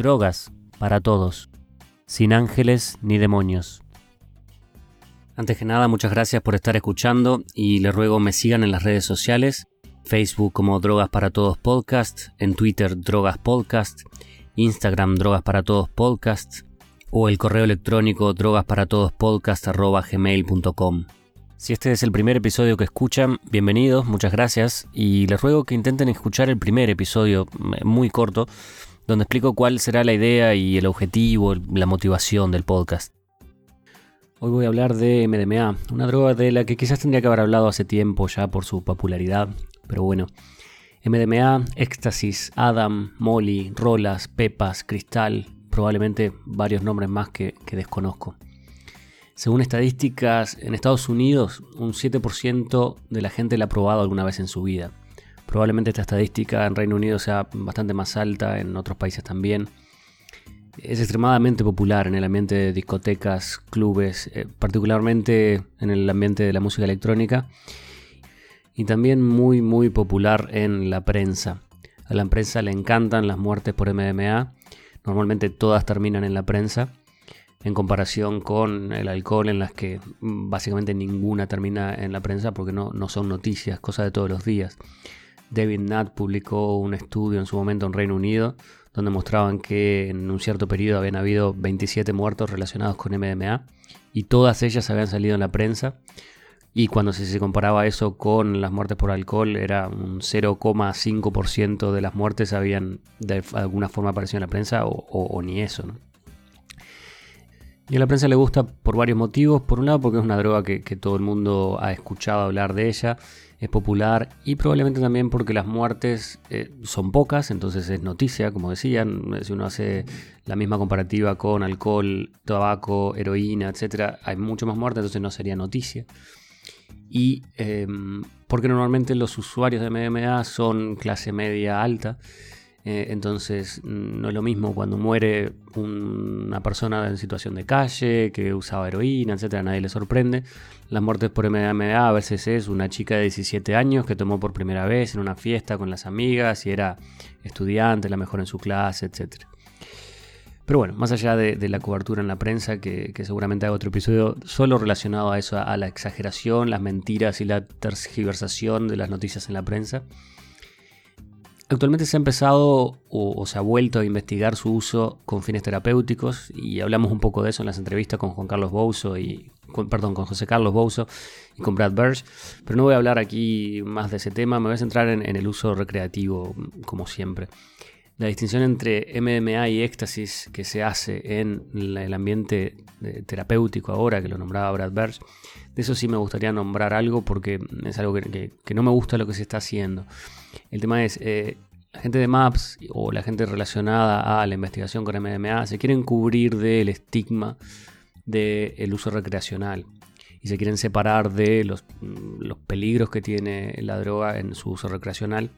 Drogas para todos, sin ángeles ni demonios. Antes que nada, muchas gracias por estar escuchando y les ruego me sigan en las redes sociales, Facebook como Drogas para Todos Podcast, en Twitter Drogas Podcast, Instagram Drogas para Todos Podcast o el correo electrónico drogasparatodospodcast.gmail.com. Si este es el primer episodio que escuchan, bienvenidos, muchas gracias y les ruego que intenten escuchar el primer episodio, muy corto, donde explico cuál será la idea y el objetivo, la motivación del podcast. Hoy voy a hablar de MDMA, una droga de la que quizás tendría que haber hablado hace tiempo ya por su popularidad, pero bueno. MDMA, éxtasis, Adam, Molly, Rolas, Pepas, Cristal, probablemente varios nombres más que, desconozco. Según estadísticas, en Estados Unidos un 7% de la gente la ha probado alguna vez en su vida. Probablemente esta estadística en Reino Unido sea bastante más alta, en otros países también. Es extremadamente popular en el ambiente de discotecas, clubes, eh, particularmente en el ambiente de la música electrónica. Y también muy muy popular en la prensa. A la prensa le encantan las muertes por MDMA. Normalmente todas terminan en la prensa en comparación con el alcohol en las que básicamente ninguna termina en la prensa porque no, no son noticias, cosas de todos los días. David Nutt publicó un estudio en su momento en Reino Unido donde mostraban que en un cierto periodo habían habido 27 muertos relacionados con MDMA y todas ellas habían salido en la prensa. Y cuando se, comparaba eso con las muertes por alcohol, era un 0,5% de las muertes habían de alguna forma aparecido en la prensa o, ni eso. Y a la prensa le gusta por varios motivos. Por un lado, porque es una droga que, todo el mundo ha escuchado hablar de ella, es popular y probablemente también porque las muertes eh, son pocas, entonces es noticia, como decían. Si uno hace la misma comparativa con alcohol, tabaco, heroína, etc., hay mucho más muertes, entonces no sería noticia. Y em, porque normalmente los usuarios de MDMA son clase media alta. Eh, entonces no es lo mismo cuando muere una persona en situación de calle, que usaba heroína, etcétera, nadie le sorprende. Las muertes por MDMA a veces es una chica de 17 años que tomó por primera vez en una fiesta con las amigas y era estudiante, la mejor en su clase, etcétera. Pero bueno, más allá de, la cobertura en la prensa, que, seguramente haga otro episodio solo relacionado a eso, a la exageración, las mentiras y la tergiversación de las noticias en la prensa, Actualmente se ha empezado o, se ha vuelto a investigar su uso con fines terapéuticos y hablamos un poco de eso en las entrevistas con Juan Carlos Bouso y perdón, con José Carlos Bouso y con Brad Birch, pero no voy a hablar aquí más de ese tema, me voy a centrar en, el uso recreativo como siempre. La distinción entre MDMA y éxtasis que se hace en el ambiente terapéutico ahora, que lo nombraba Brad Birch, de eso sí me gustaría nombrar algo porque es algo que no me gusta lo que se está haciendo. El tema es, eh, la gente de Maps o la gente relacionada a la investigación con MDMA se quieren cubrir del estigma del uso recreacional y se quieren separar de los, los, peligros que tiene la droga en su uso recreacional.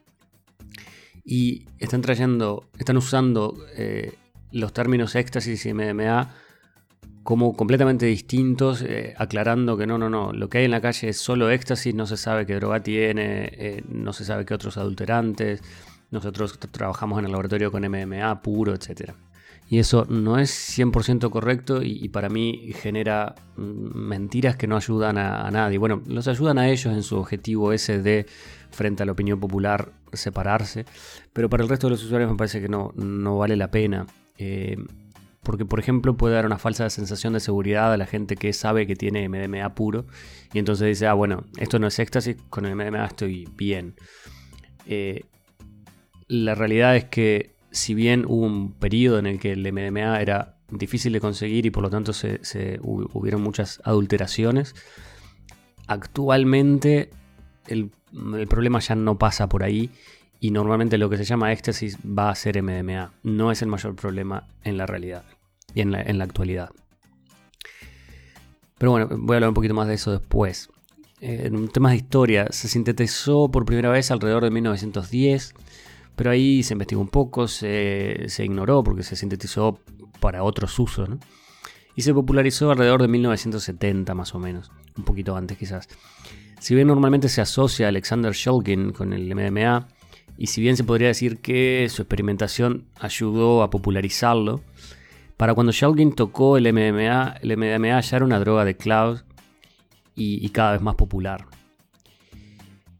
Y están trayendo, están usando eh, los términos éxtasis y MDMA como completamente distintos, eh, aclarando que no, no, no, lo que hay en la calle es solo éxtasis, no se sabe qué droga tiene, eh, no se sabe qué otros adulterantes, nosotros trabajamos en el laboratorio con MMA puro, etc. Y eso no es 100% correcto y, para mí genera mm, mentiras que no ayudan a, nadie. Bueno, los ayudan a ellos en su objetivo ese de, frente a la opinión popular, separarse, pero para el resto de los usuarios me parece que no, no vale la pena. Eh, porque por ejemplo puede dar una falsa sensación de seguridad a la gente que sabe que tiene MDMA puro y entonces dice, ah, bueno, esto no es éxtasis, con el MDMA estoy bien. Eh, la realidad es que si bien hubo un periodo en el que el MDMA era difícil de conseguir y por lo tanto se, hubieron muchas adulteraciones, actualmente el, el problema ya no pasa por ahí y normalmente lo que se llama éxtasis va a ser MDMA. No es el mayor problema en la realidad y en la, actualidad. Pero bueno, voy a hablar un poquito más de eso después. En temas de historia, se sintetizó por primera vez alrededor de 1910, pero ahí se investigó un poco, se, ignoró porque se sintetizó para otros usos, y se popularizó alrededor de 1970 más o menos, un poquito antes quizás. Si bien normalmente se asocia a Alexander Shulgin con el MDMA, y si bien se podría decir que su experimentación ayudó a popularizarlo, para cuando Shulgin tocó el MDMA, el MDMA ya era una droga de cloud y, cada vez más popular.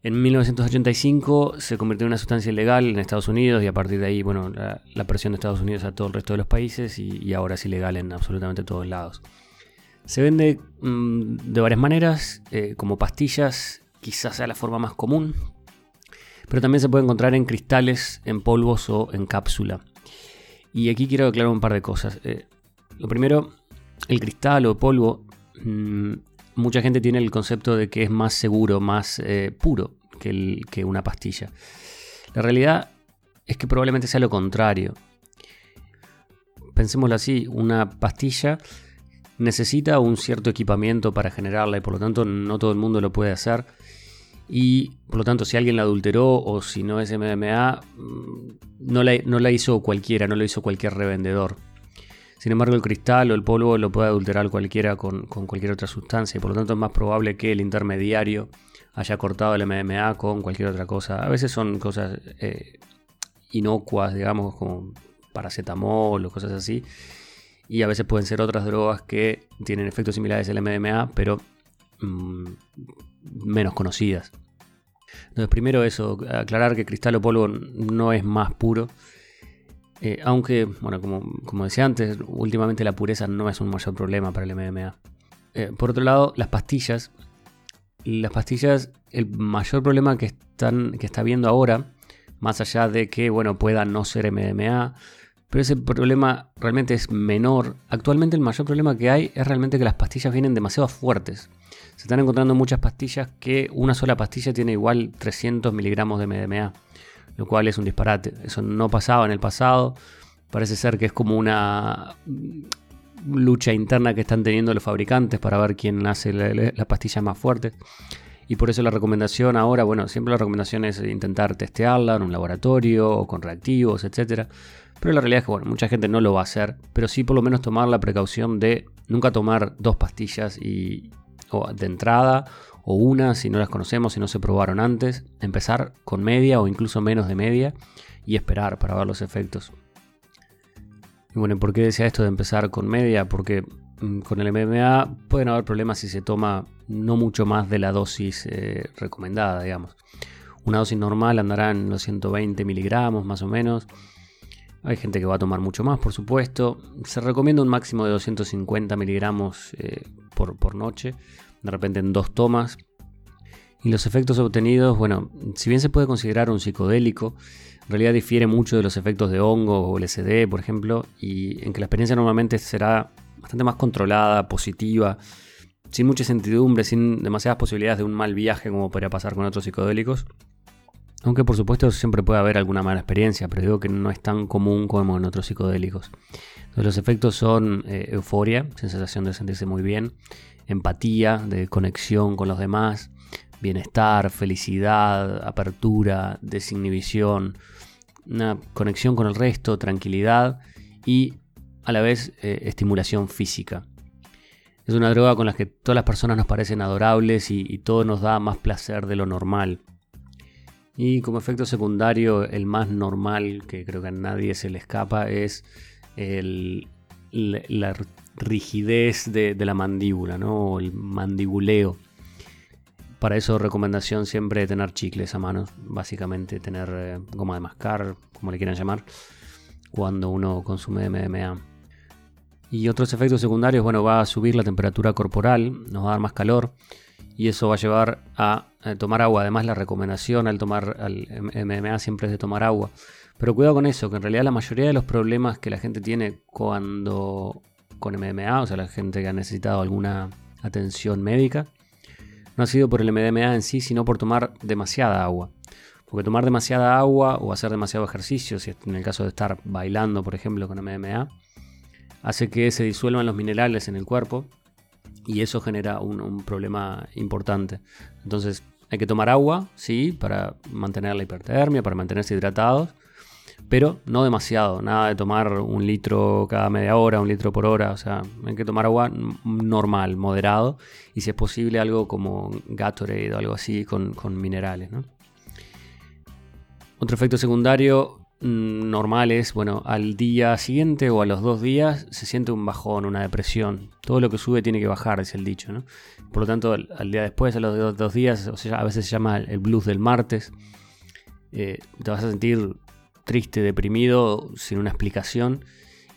En 1985 se convirtió en una sustancia ilegal en Estados Unidos y a partir de ahí, bueno, la, presión de Estados Unidos a todo el resto de los países y, ahora es ilegal en absolutamente todos lados. Se vende mm, de varias maneras, eh, como pastillas, quizás sea la forma más común, pero también se puede encontrar en cristales, en polvos o en cápsula. Y aquí quiero aclarar un par de cosas. Eh, lo primero, el cristal o polvo, mm, mucha gente tiene el concepto de que es más seguro, más eh, puro que, que una pastilla. La realidad es que probablemente sea lo contrario. Pensémoslo así, una pastilla necesita un cierto equipamiento para generarla y por lo tanto no todo el mundo lo puede hacer. Y por lo tanto, si alguien la adulteró o si no es MDMA, mm, no la, no la hizo cualquiera, no lo hizo cualquier revendedor. Sin embargo, el cristal o el polvo lo puede adulterar cualquiera con, cualquier otra sustancia. Y por lo tanto, es más probable que el intermediario haya cortado el MDMA con cualquier otra cosa. A veces son cosas eh, inocuas, digamos, como paracetamol o cosas así. Y a veces pueden ser otras drogas que tienen efectos similares al MDMA, pero mm, menos conocidas. Entonces, primero eso, aclarar que cristal o polvo no es más puro. Eh, aunque, bueno, como, decía antes, últimamente la pureza no es un mayor problema para el MDMA. Eh, por otro lado, las pastillas. Las pastillas, el mayor problema que, están, que está viendo ahora, más allá de que, bueno, pueda no ser MDMA, pero ese problema realmente es menor. Actualmente el mayor problema que hay es realmente que las pastillas vienen demasiado fuertes. Se están encontrando muchas pastillas que una sola pastilla tiene igual 300 miligramos de MDMA, lo cual es un disparate. Eso no pasaba en el pasado. Parece ser que es como una lucha interna que están teniendo los fabricantes para ver quién hace las pastillas más fuertes. Y por eso la recomendación ahora, bueno, siempre la recomendación es intentar testearla en un laboratorio o con reactivos, etcétera pero la realidad es que bueno, mucha gente no lo va a hacer, pero sí por lo menos tomar la precaución de nunca tomar dos pastillas y, de entrada o una si no las conocemos, si no se probaron antes, empezar con media o incluso menos de media y esperar para ver los efectos. Y bueno, ¿por qué decía esto de empezar con media? Porque mm, con el MMA pueden haber problemas si se toma no mucho más de la dosis eh, recomendada, digamos. Una dosis normal andará en los 120 miligramos más o menos. Hay gente que va a tomar mucho más, por supuesto. Se recomienda un máximo de 250 miligramos eh, por, noche, de repente en dos tomas. Y los efectos obtenidos, bueno, si bien se puede considerar un psicodélico, en realidad difiere mucho de los efectos de hongo o LSD, por ejemplo, y en que la experiencia normalmente será bastante más controlada, positiva, sin mucha incertidumbre, sin demasiadas posibilidades de un mal viaje como podría pasar con otros psicodélicos. Aunque por supuesto siempre puede haber alguna mala experiencia, pero digo que no es tan común como en otros psicodélicos. Los efectos son eh, euforia, sensación de sentirse muy bien, empatía, de conexión con los demás, bienestar, felicidad, apertura, desinhibición, una conexión con el resto, tranquilidad y a la vez eh, estimulación física. Es una droga con la que todas las personas nos parecen adorables y todo nos da más placer de lo normal. Y como efecto secundario, el más normal, que creo que a nadie se le escapa, es la rigidez de, la mandíbula, ¿no? el mandibuleo. Para eso recomendación siempre tener chicles a mano, básicamente tener eh, goma de mascar, como le quieran llamar, cuando uno consume MDMA. Y otros efectos secundarios, bueno, va a subir la temperatura corporal, nos va a dar más calor y eso va a llevar a, tomar agua. Además, la recomendación al tomar al MMA siempre es de tomar agua. Pero cuidado con eso, que en realidad la mayoría de los problemas que la gente tiene cuando con MMA, o sea, la gente que ha necesitado alguna atención médica, no ha sido por el MDMA en sí, sino por tomar demasiada agua. Porque tomar demasiada agua o hacer demasiado ejercicio, si en el caso de estar bailando, por ejemplo, con MDMA, hace que se disuelvan los minerales en el cuerpo y eso genera un, problema importante. Entonces hay que tomar agua, sí, para mantener la hipertermia, para mantenerse hidratados, pero no demasiado, nada de tomar un litro cada media hora, un litro por hora, o sea, hay que tomar agua normal, moderado, y si es posible algo como Gatorade o algo así con, minerales. Otro efecto secundario mm, normal es, bueno, al día siguiente o a los dos días se siente un bajón, una depresión. Todo lo que sube tiene que bajar, es el dicho, ¿no? Por lo tanto, al, día después, a los dos, días, o sea, a veces se llama el blues del martes, eh, te vas a sentir triste, deprimido, sin una explicación.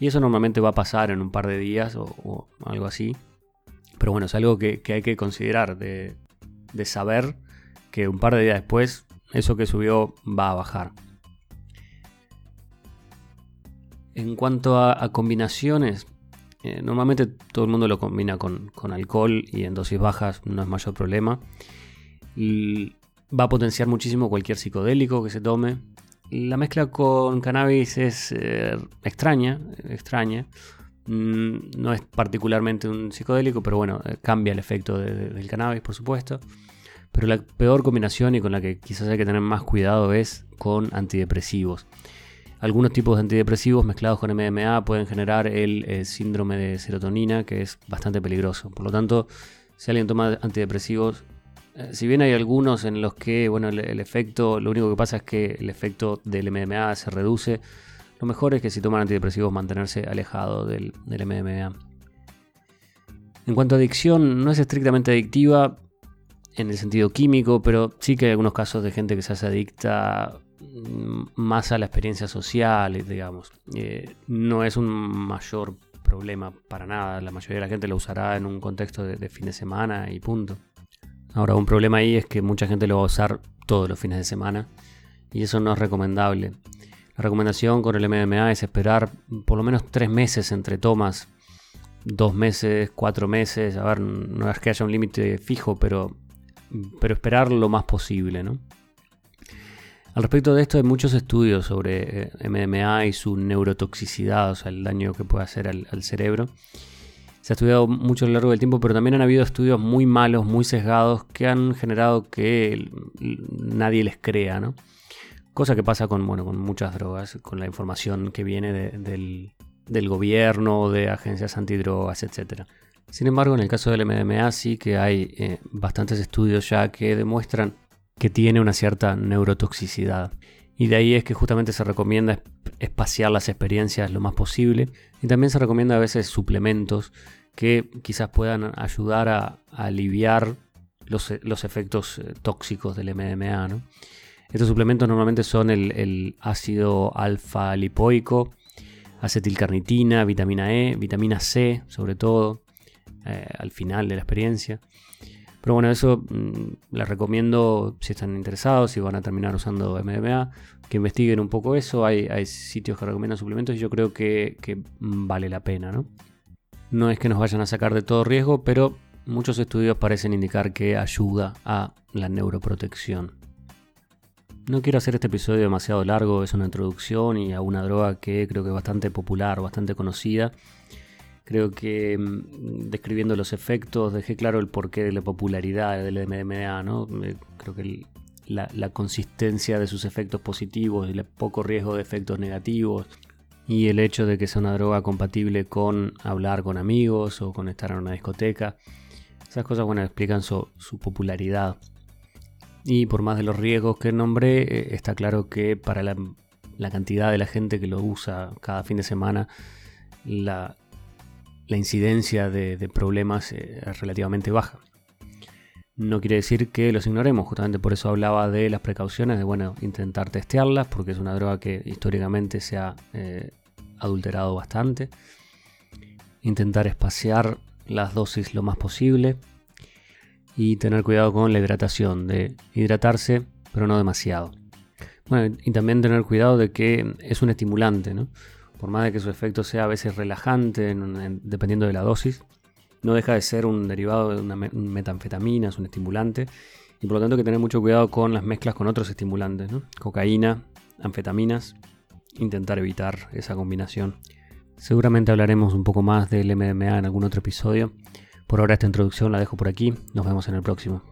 Y eso normalmente va a pasar en un par de días o, algo así. Pero bueno, es algo que, hay que considerar, de, saber que un par de días después eso que subió va a bajar. En cuanto a, combinaciones, eh, normalmente todo el mundo lo combina con, alcohol y en dosis bajas no es mayor problema. Va a potenciar muchísimo cualquier psicodélico que se tome. La mezcla con cannabis es eh, extraña, extraña. Mm, no es particularmente un psicodélico, pero bueno, eh, cambia el efecto del cannabis, por supuesto. Pero la peor combinación y con la que quizás hay que tener más cuidado es con antidepresivos. Algunos tipos de antidepresivos mezclados con MDMA pueden generar el, el síndrome de serotonina, que es bastante peligroso. Por lo tanto, si alguien toma antidepresivos, eh, si bien hay algunos en los que, bueno, el, efecto, lo único que pasa es que el efecto del MDMA se reduce, lo mejor es que si toman antidepresivos mantenerse alejado del, del MDMA. En cuanto a adicción, no es estrictamente adictiva en el sentido químico, pero sí que hay algunos casos de gente que se hace adicta más a la experiencia social, digamos. Eh, no es un mayor problema para nada, la mayoría de la gente lo usará en un contexto de fin de semana y punto. Ahora, un problema ahí es que mucha gente lo va a usar todos los fines de semana y eso no es recomendable. La recomendación con el MDMA es esperar por lo menos tres meses entre tomas, dos meses, cuatro meses. A ver, no es que haya un límite fijo, pero, pero esperar lo más posible, ¿no? Al respecto de esto hay muchos estudios sobre eh, MDMA y su neurotoxicidad, o sea, el daño que puede hacer al cerebro se ha estudiado mucho a lo largo del tiempo, pero también han habido estudios muy malos, muy sesgados, que han generado que nadie les crea, ¿no? Cosa que pasa con, bueno, con muchas drogas, con la información que viene del, gobierno, de agencias antidrogas, etc. Sin embargo, en el caso del MDMA sí que hay eh, bastantes estudios ya que demuestran que tiene una cierta neurotoxicidad. Y de ahí es que justamente se recomienda espaciar las experiencias lo más posible. Y también se recomienda a veces suplementos que quizás puedan ayudar a, aliviar los, efectos eh, tóxicos del MDMA. Estos suplementos normalmente son el, ácido alfa lipoico, acetilcarnitina, vitamina E, vitamina C, sobre todo, eh, al final de la experiencia. Pero bueno, eso mm, les recomiendo si están interesados, si van a terminar usando MDMA, que investiguen un poco eso. Hay, sitios que recomiendan suplementos y yo creo que, vale la pena, ¿no? No es que nos vayan a sacar de todo riesgo, pero muchos estudios parecen indicar que ayuda a la neuroprotección. No quiero hacer este episodio demasiado largo, es una introducción y a una droga que creo que es bastante popular, bastante conocida Creo que mm, describiendo los efectos dejé claro el porqué de la popularidad del MDMA, ¿no? Creo que la, consistencia de sus efectos positivos y el poco riesgo de efectos negativos y el hecho de que sea una droga compatible con hablar con amigos o con estar en una discoteca. Esas cosas, bueno, explican su, popularidad. Y por más de los riesgos que nombré, eh, está claro que para la, la, cantidad de la gente que lo usa cada fin de semana, la, la incidencia de, problemas eh, es relativamente baja. No quiere decir que los ignoremos, justamente por eso hablaba de las precauciones, de bueno, intentar testearlas, porque es una droga que históricamente se ha eh, adulterado bastante. Intentar espaciar las dosis lo más posible y tener cuidado con la hidratación, de hidratarse, pero no demasiado. Bueno, y también tener cuidado de que es un estimulante, ¿no? Por más de que su efecto sea a veces relajante, dependiendo de la dosis, no deja de ser un derivado de una metanfetamina, es un estimulante, y por lo tanto hay que tener mucho cuidado con las mezclas con otros estimulantes, cocaína, anfetaminas, intentar evitar esa combinación. Seguramente hablaremos un poco más del MDMA en algún otro episodio. Por ahora esta introducción la dejo por aquí, nos vemos en el próximo.